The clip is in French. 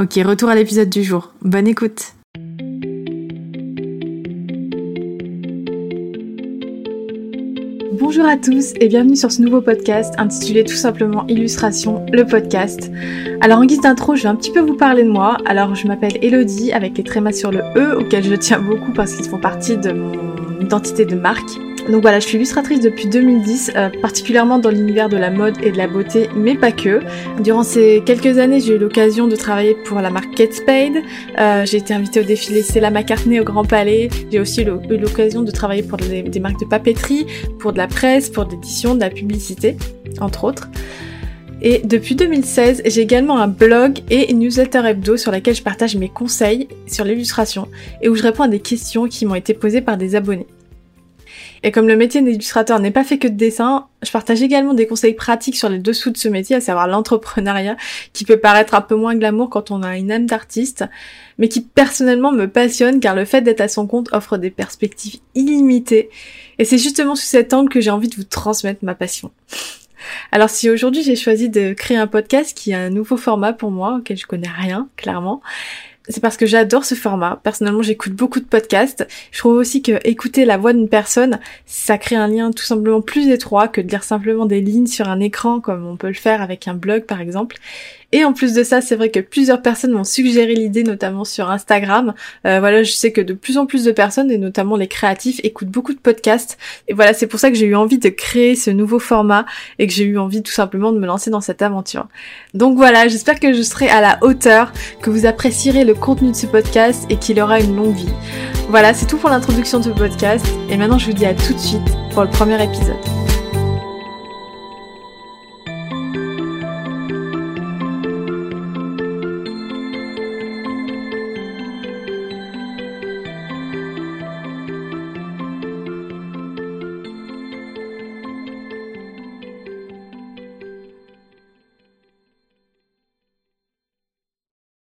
Ok, retour à l'épisode du jour. Bonne écoute. Bonjour à tous et bienvenue sur ce nouveau podcast intitulé tout simplement Illustration, le podcast. Alors en guise d'intro, je vais un petit peu vous parler de moi. Alors je m'appelle Elodie avec les trémas sur le E auquel je tiens beaucoup parce qu'ils font partie de mon identité de marque. Donc voilà, je suis illustratrice depuis 2010, euh, particulièrement dans l'univers de la mode et de la beauté, mais pas que. Durant ces quelques années, j'ai eu l'occasion de travailler pour la marque Kate Spade. Euh, j'ai été invitée au défilé Stella McCartney au Grand Palais. J'ai aussi eu l'occasion de travailler pour des, des marques de papeterie, pour de la presse, pour l'édition, de la publicité, entre autres. Et depuis 2016, j'ai également un blog et une newsletter hebdo sur laquelle je partage mes conseils sur l'illustration et où je réponds à des questions qui m'ont été posées par des abonnés. Et comme le métier d'illustrateur n'est pas fait que de dessin, je partage également des conseils pratiques sur les dessous de ce métier, à savoir l'entrepreneuriat, qui peut paraître un peu moins glamour quand on a une âme d'artiste, mais qui personnellement me passionne car le fait d'être à son compte offre des perspectives illimitées. Et c'est justement sous cet angle que j'ai envie de vous transmettre ma passion. Alors si aujourd'hui j'ai choisi de créer un podcast qui est un nouveau format pour moi, auquel je connais rien, clairement, c'est parce que j'adore ce format. Personnellement, j'écoute beaucoup de podcasts. Je trouve aussi que écouter la voix d'une personne, ça crée un lien tout simplement plus étroit que de lire simplement des lignes sur un écran comme on peut le faire avec un blog par exemple. Et en plus de ça, c'est vrai que plusieurs personnes m'ont suggéré l'idée, notamment sur Instagram. Euh, voilà, je sais que de plus en plus de personnes, et notamment les créatifs, écoutent beaucoup de podcasts. Et voilà, c'est pour ça que j'ai eu envie de créer ce nouveau format et que j'ai eu envie tout simplement de me lancer dans cette aventure. Donc voilà, j'espère que je serai à la hauteur, que vous apprécierez le contenu de ce podcast et qu'il aura une longue vie. Voilà, c'est tout pour l'introduction de ce podcast. Et maintenant, je vous dis à tout de suite pour le premier épisode.